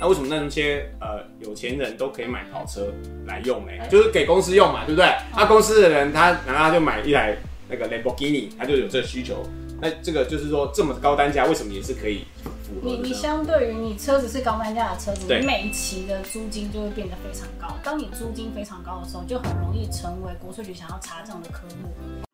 那为什么那些呃有钱人都可以买跑车来用呢？就是给公司用嘛，对不对？那公司的人他难道他就买一台那个 Lamborghini，他就有这个需求？那这个就是说这么高单价，为什么也是可以符合你你？相对于你车子是高单价的车子，你每一期的租金就会变得非常高。当你租金非常高的时候，就很容易成为国税局想要查账的科目。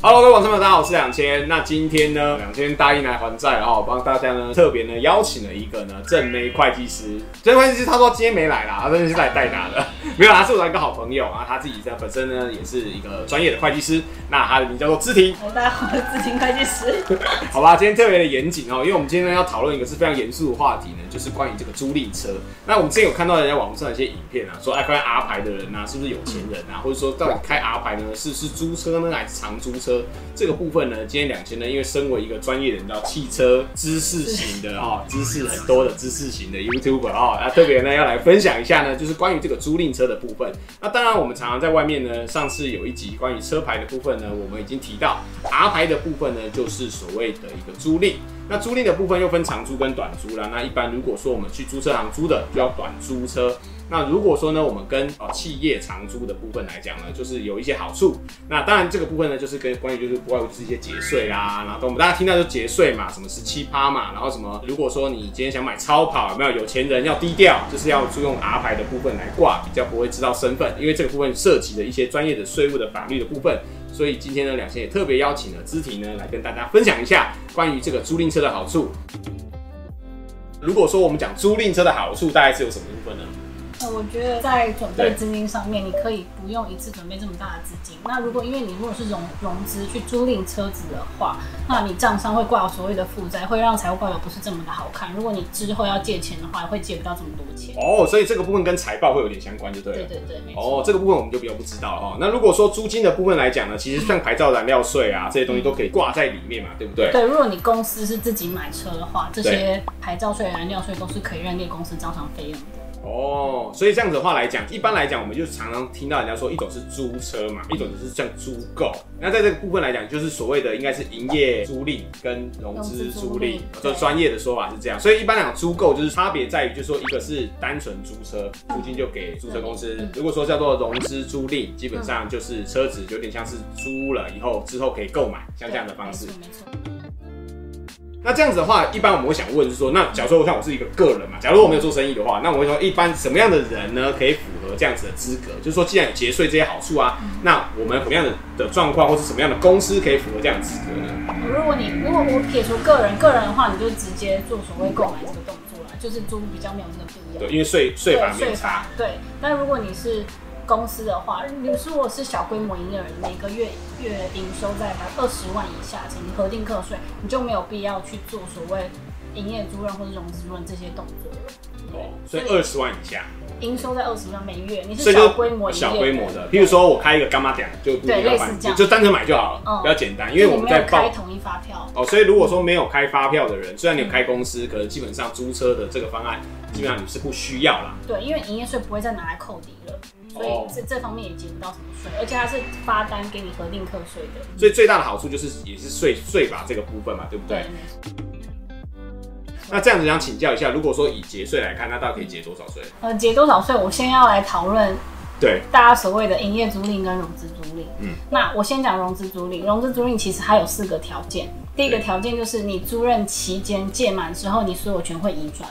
Hello，各位网友们，大家好，我是两千。那今天呢，两千答应来还债哦，帮大家呢特别呢邀请了一个呢正妹会计师。正妹会计师他说今天没来啦，他真的是来代打的，没有啦，他是我的一个好朋友啊，他自己在本身呢也是一个专业的会计师。那他的名叫做知婷，大家好，我是资金会计师。好吧，今天特别的严谨哦，因为我们今天呢要讨论一个是非常严肃的话题呢，就是关于这个租赁车。那我们之前有看到人家网络上的一些影片啊，说哎，开 R 牌的人啊，是不是有钱人啊？或者说到底开 R 牌呢，是是租车呢，还是长租车？这个部分呢，今天两千呢，因为身为一个专业人，叫汽车知识型的 哦，知识很多的知识型的 YouTuber 哦，那特别呢要来分享一下呢，就是关于这个租赁车的部分。那当然，我们常常在外面呢，上次有一集关于车牌的部分呢，我们已经提到 R 牌的部分呢，就是所谓的一个租赁。那租赁的部分又分长租跟短租啦。那一般如果说我们去租车行租的，就要短租车。那如果说呢，我们跟呃企业长租的部分来讲呢，就是有一些好处。那当然这个部分呢，就是跟关于就是不外乎就是一些节税啊，然后我们大家听到就节税嘛，什么十七趴嘛，然后什么如果说你今天想买超跑，有没有有钱人要低调，就是要租用 R 牌的部分来挂，比较不会知道身份，因为这个部分涉及的一些专业的税务的法律的部分。所以今天呢，两千也特别邀请了知婷呢来跟大家分享一下关于这个租赁车的好处。如果说我们讲租赁车的好处，大概是有什么部分呢？呃，我觉得在准备资金上面，你可以不用一次准备这么大的资金。那如果因为你如果是融融资去租赁车子的话，那你账上会挂有所谓的负债，会让财务报表不是这么的好看。如果你之后要借钱的话，会借不到这么多钱。哦，所以这个部分跟财报会有点相关，就对了。对对对，没错。哦，这个部分我们就比较不知道了哈。那如果说租金的部分来讲呢，其实像牌照、燃料税啊这些东西都可以挂在里面嘛，对不对？对，如果你公司是自己买车的话，这些牌照税、燃料税都是可以认定公司账上费用的。哦，所以这样子的话来讲，一般来讲，我们就常常听到人家说，一种是租车嘛，一种就是像租购。那在这个部分来讲，就是所谓的应该是营业租赁跟融资租赁，对就专业的说法是这样。所以一般来讲，租购就是差别在于，就是说一个是单纯租车，租金就给租车公司；如果说叫做融资租赁，基本上就是车子有点像是租了以后之后可以购买，像这样的方式。那这样子的话，一般我们会想问，就是说，那假如说我像我是一个个人嘛，假如我没有做生意的话，那我会说，一般什么样的人呢，可以符合这样子的资格？就是说，既然有节税这些好处啊，那我们什么样的的状况，或是什么样的公司可以符合这样的资格呢？如果你如果我撇除个人，个人的话，你就直接做所谓购买这个动作啦，就是租比较没有这个必要。对，因为税税法没差法。对，但如果你是公司的话，你如果是小规模营业人，每个月月营收在二十万以下，请核定课税，你就没有必要去做所谓营业租赁或者融资租赁这些动作了。哦，所以二十万以下，营收在二十万每月，你是小规模小规模的，譬如说我开一个干妈店，就不对要办，类似这样就就单纯买就好了，嗯比较简单。因为我们在开报统一发票，哦，所以如果说没有开发票的人，虽然你有开公司，可能基本上租车的这个方案，基本上你是不需要啦。对，因为营业税不会再拿来扣抵了，所以哦这这方面也结不到什么税，而且它是发单给你核定课税的。所以最大的好处就是也是税税法这个部分嘛，对不对？那这样子想请教一下，如果说以节税来看，那到底可以节多少税？呃，节多少税？我先要来讨论对，大家所谓的营业租赁跟融资租赁。嗯嗯，那我先讲融资租赁。融资租赁其实它有四个条件。第一个条件就是你租赁期间届满之后，你所有权会移转。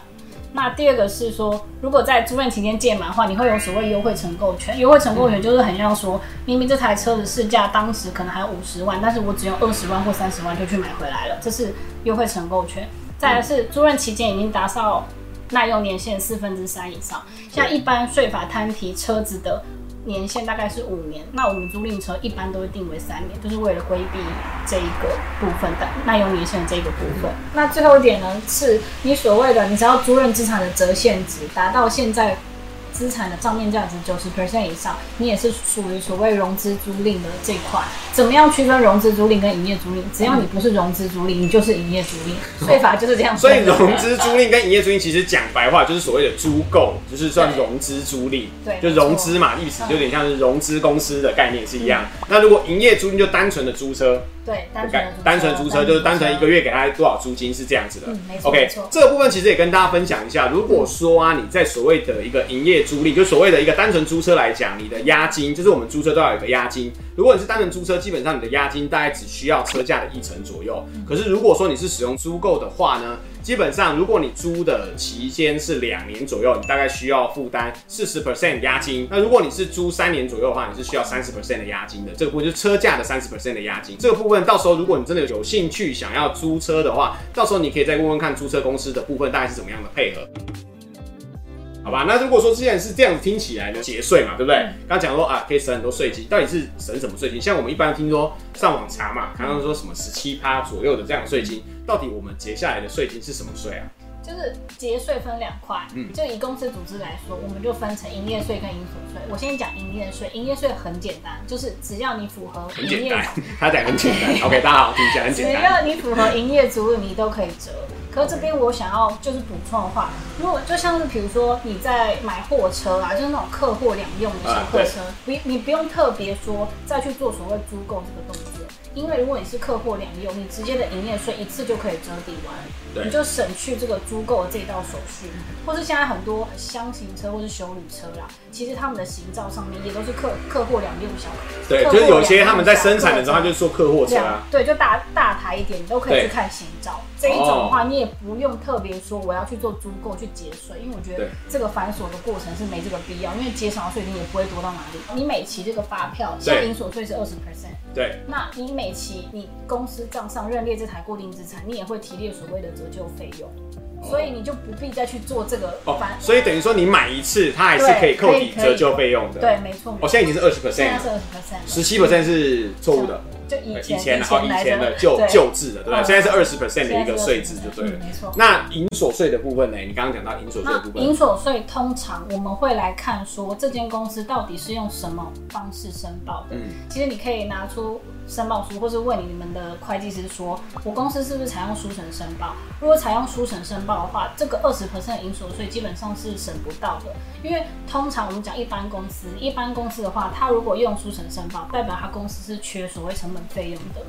那第二个是说，如果在租赁期间届满的话，你会有所谓优惠承购权。优惠承购权就是很像说，明明这台车的市价当时可能还有五十万，但是我只用二十万或三十万就去买回来了，这是优惠承购权。再来是租赁期间已经达到耐用年限四分之三以上，像一般税法摊提车子的年限大概是五年，那我们租赁车一般都会定为三年，就是为了规避这一个部分的耐用年限这个部分。那最后一点呢，是你所谓的你只要租赁资产的折现值达到现在资产的账面价值九十 percent 以上，你也是属于所谓融资租赁的这一块。怎么样区分融资租赁跟营业租赁？只要你不是融资租赁，你就是营业租赁，税法就是这样所以。融资租赁跟营业租赁其实讲白话就是所谓的租购，就是算融资租赁，对就融资嘛，意思就有点像是融资公司的概念是一样。那如果营业租赁就单纯的租车，对单纯的租车单纯租车就是单纯一个月给他多少租金是这样子的。嗯没错 OK，这个部分其实也跟大家分享一下。如果说啊，你在所谓的一个营业租赁，就所谓的一个单纯租车来讲，你的押金就是我们租车都要有一个押金。如果你是单纯租车，基本上你的押金大概只需要车价的一成左右。可是如果说你是使用租购的话呢，基本上如果你租的期间是两年左右，你大概需要负担四十 percent 押金。那如果你是租三年左右的话，你是需要三十 percent 的押金的。这个部分就是车价的三十 percent 的押金。这个部分到时候如果你真的有兴趣想要租车的话，到时候你可以再问问看租车公司的部分大概是怎么样的配合。好吧，那如果说既然是这样子听起来呢，节税嘛，对不对？刚刚讲说啊，可以省很多税金，到底是省什么税金？像我们一般听说上网查嘛，刚刚说什么十七趴左右的这样的税金，到底我们结下来的税金是什么税啊？就是节税分两块，嗯就以公司组织来说，我们就分成营业税跟营所税。我先讲营业税，营业税很简单，就是只要你符合营业很简单，他讲很简单。OK，大家好，听起来很只简单。只要你符合营业租赁，你都可以折。可是这边我想要就是补充的话，如果就像是比如说你在买货车啊，就是那种客货两用的小客车，不、你不用特别说再去做所谓租购这个动作，因为如果你是客货两用，你直接的营业税一次就可以折抵完，对你就省去这个租购的这一道手续。或是现在很多箱型车或是修旅车啦，其实他们的行照上面也都是客客货两用小客，对，就是有些他们在生产的时候，他就做客货车两啊。对，就大大台一点，你都可以去看行照。这一种的话，你也不用特别说我要去做租购去节税，因为我觉得这个繁琐的过程是没这个必要，因为节省的税金也不会多到哪里。你每期这个发票，像所税是二十 percent，对，那你每期你公司账上认列这台固定资产，你也会提列所谓的折旧费用，所以你就不必再去做这个哦。，所以等于说你买一次，它还是可以扣抵折旧费用的。对，没错。哦，现在已经是二十现在 percent 是了，二十 percent，十七 percent 是错误的。就以呃前以前哦，以前的旧旧制的，对不对？嗯现在是二十 percent 的一个税制，就对了嗯。没错。那营所税的部分呢？你刚刚讲到营所税的部分，营所税通常我们会来看说这间公司到底是用什么方式申报的。嗯，其实你可以拿出申报书，或是问你们的会计师说，我公司是不是采用书城申报？如果采用书城申报的话，这个二十 percent 营所税基本上是省不到的，因为通常我们讲一般公司，一般公司的话，它如果用书城申报，代表它公司是缺所谓成本费用的。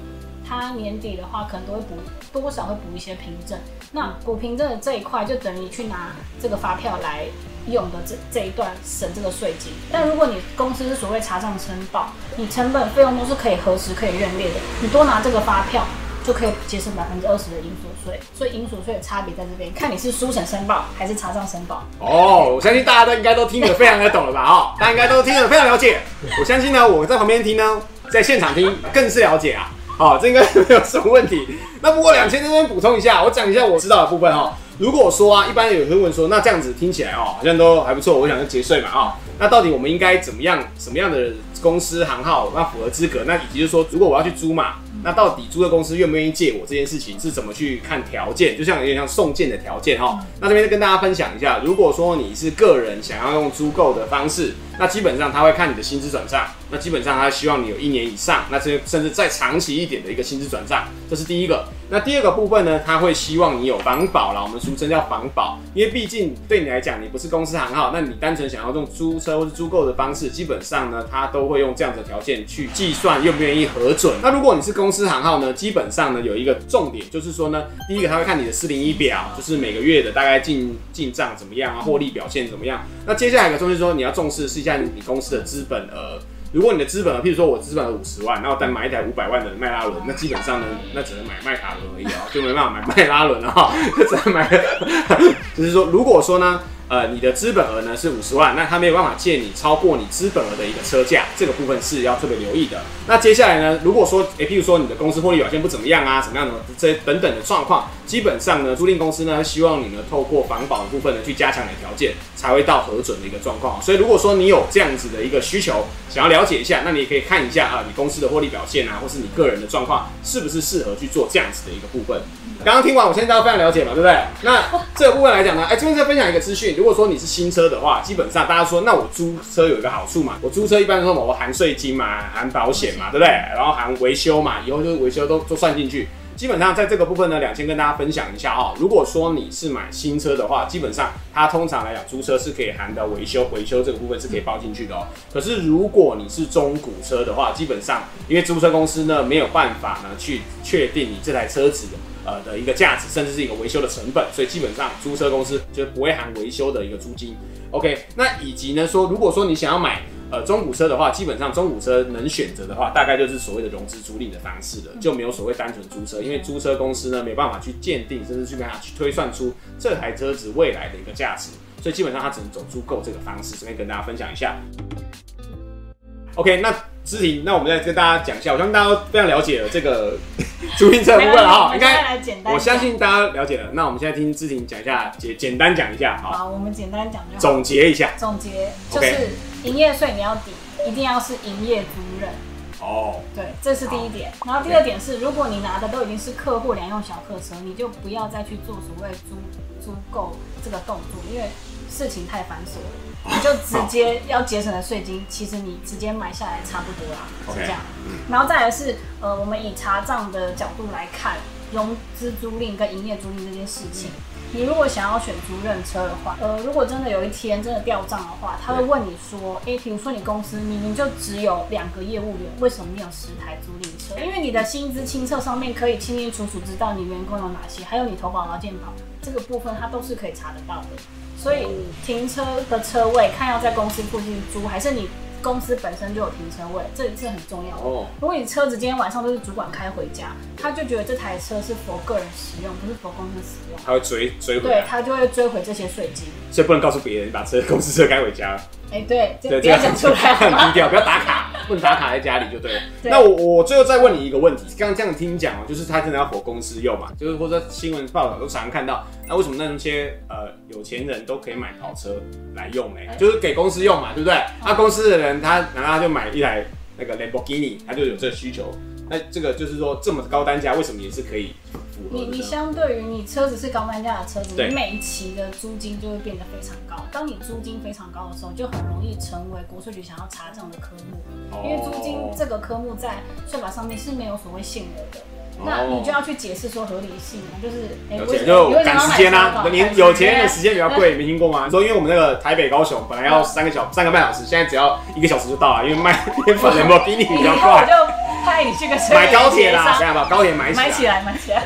它年底的话，可能都会补多少会补一些凭证。那补凭证的这一块，就等于去拿这个发票来用的这这一段省这个税金。但如果你公司是所谓查账申报，你成本费用都是可以核实、可以认列的，你多拿这个发票。就可以节省百分之二十的营所税，所以营所税的差别在这边，看你是书省申报还是查账申报。哦，我相信大家都应该都听得非常的懂了吧？哈，大家应该都听得非常了解。我相信呢，我在旁边听呢，在现场听更是了解啊。好，这应该没有什么问题。那不过两千这边补充一下，我讲一下我知道的部分哈。如果说啊，一般有人会问说，那这样子听起来哦，好像都还不错，我想就节税嘛啊。那到底我们应该怎么样，什么样的公司行号那符合资格？那以及就是说，如果我要去租嘛，那到底租的公司愿不愿意借我这件事情是怎么去看条件？就像有点像送件的条件哈。那这边跟大家分享一下，如果说你是个人想要用租购的方式，那基本上他会看你的薪资转账，那基本上他希望你有一年以上，那这甚至再长期一点的一个薪资转账，这是第一个。那第二个部分呢，他会希望你有房保啦，我们俗称叫房保，因为毕竟对你来讲，你不是公司行号，那你单纯想要用租车或是租购的方式，基本上呢，他都会用这样的条件去计算愿不愿意核准。那如果你是公司行号呢，基本上呢有一个重点，就是说呢，第一个他会看你的四零一表，就是每个月的大概进进账怎么样啊，获利表现怎么样。那接下来一个重点就是说，你要重视是一下你公司的资本额。如果你的资本，譬如说我资本了五十万，那我再买一台五百万的迈拉伦，那基本上呢，那只能买迈卡伦而已啊、就没办法买迈拉伦了哈，就只能买。就是说，如果说呢，呃，你的资本额呢是五十万，那他没有办法借你超过你资本额的一个车价，这个部分是要特别留意的。那接下来呢，如果说，诶，譬如说你的公司获利表现不怎么样啊，什么样的这等等的状况，基本上呢，租赁公司呢希望你呢透过房保的部分呢去加强你的条件，才会到核准的一个状况。所以如果说你有这样子的一个需求，想要了解一下，那你也可以看一下啊，你公司的获利表现啊，或是你个人的状况，是不是适合去做这样子的一个部分。刚刚听完，我现在大家非常了解嘛，对不对？那这个部分来讲呢，哎、这边再分享一个资讯，如果说你是新车的话，基本上大家说，那我租车有一个好处嘛，我租车一般说我含税金嘛，含保险嘛，对不对？然后含维修嘛，以后就是维修都都算进去。基本上在这个部分呢，两千跟大家分享一下哈。如果说你是买新车的话，基本上它通常来讲租车是可以含到维修，维修这个部分是可以包进去的哦。可是如果你是中古车的话，基本上因为租车公司呢没有办法呢去确定你这台车子呃的一个价值，甚至是一个维修的成本，所以基本上租车公司就不会含维修的一个租金。OK，那以及呢说，如果说你想要买。呃，中古车的话，基本上中古车能选择的话，大概就是所谓的融资租赁的方式了，就没有所谓单纯租车，因为租车公司呢没办法去鉴定，甚至去跟他去推算出这台车子未来的一个价值，所以基本上它只能走租购这个方式。这边跟大家分享一下。OK，那知婷，那我们再跟大家讲一下，我相信大家都非常了解了这个租赁车部分哈，应该我相信大家了解了。那我们现在听志婷讲一下，简简单讲一下，好，我们简单讲就好，总结一下，总结就是。营业税你要抵，一定要是营业租赁。哦，对，这是第一点。然后第二点是，如果你拿的都已经是客户两用小客车，你就不要再去做所谓租租购这个动作，因为事情太繁琐了。你就直接要节省的税金，其实你直接买下来差不多啦，是这样。然后再来是，呃，我们以查账的角度来看，融资租赁跟营业租赁这件事情。你如果想要选租赁车的话，呃，如果真的有一天真的掉账的话，他会问你说，哎，比如说你公司明明就只有两个业务员，为什么你有十台租赁车？因为你的薪资清册上面可以清清楚楚知道你员工有哪些，还有你投保劳健保这个部分，它都是可以查得到的。所以停车的车位看要在公司附近租，还是你。公司本身就有停车位，这这很重要哦。如果你车子今天晚上都是主管开回家，他就觉得这台车是佛个人使用，不是佛公司使用，他会追追回，对他就会追回这些税金。所以不能告诉别人把车公司车开回家。哎，对，不要讲出来，很低调，不要打卡，不能打卡在家里就对了。那我我最后再问你一个问题，刚刚这样听你讲哦，就是他真的要火公司用嘛？就是或者新闻报道都常常看到，那为什么那些呃有钱人都可以买跑车来用呢？就是给公司用嘛，对不对？那公司的人他然后他就买一台那个 Lamborghini，他就有这个需求？那这个就是说这么高单价，为什么也是可以？你你相对于你车子是高单价的车子，你每一期的租金就会变得非常高。当你租金非常高的时候，就很容易成为国税局想要查账的科目，因为租金这个科目在税法上面是没有所谓限额的。那你就要去解释说合理性嘛，就是有钱就赶时间啊，你有钱人的时间比较贵，没听过吗？说因为我们那个台北高雄本来要三个小三个半小时，现在只要一个小时就到了，因为卖 面粉的比你比较快。买高铁啦，这样把高铁买起来，买起来，买起来。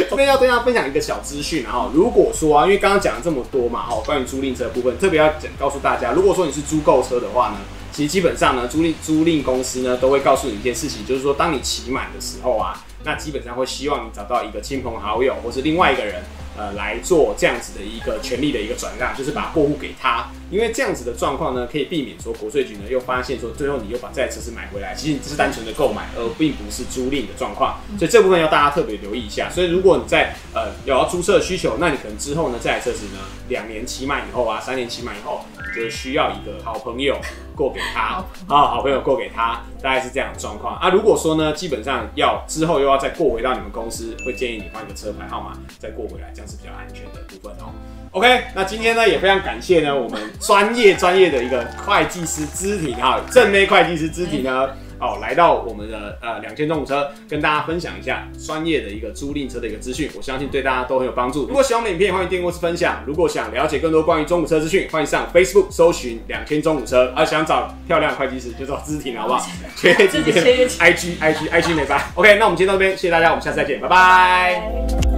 这边要跟大家分享一个小资讯，然后如果说啊，因为刚刚讲了这么多嘛，哈，关于租赁车部分，特别要讲告诉大家，如果说你是租购车的话呢，其实基本上呢，租赁租赁公司呢都会告诉你一件事情，就是说当你骑满的时候啊，那基本上会希望你找到一个亲朋好友或是另外一个人。呃，来做这样子的一个权利的一个转让，就是把过户给他，因为这样子的状况呢，可以避免说国税局呢又发现说最后你又把这台车子买回来，其实你只是单纯的购买，而并不是租赁的状况，所以这部分要大家特别留意一下。所以如果你在呃有要租车的需求，那你可能之后呢这台车子呢两年期满以后啊，三年期满以后，你就需要一个好朋友过给他，啊，好朋友过给他，大概是这样的状况啊。如果说呢，基本上要之后又要再过回到你们公司，会建议你换一个车牌号码再过回来。这样是比较安全的部分哦。OK，那今天呢也非常感谢呢我们专业专业的一个会计师肢体哈，正妹会计师肢体呢哦来到我们的呃两千中古车，跟大家分享一下专业的一个租赁车的一个资讯，我相信对大家都很有帮助。如果喜欢我们影片，欢迎订阅或是分享。如果想了解更多关于中古车资讯，欢迎上 Facebook 搜寻两千中古车。啊，想找漂亮会计师就找肢体好不好？缺几遍 IG IG IG 没发。OK，那我们今天到这边，谢谢大家，我们下次再见，拜拜。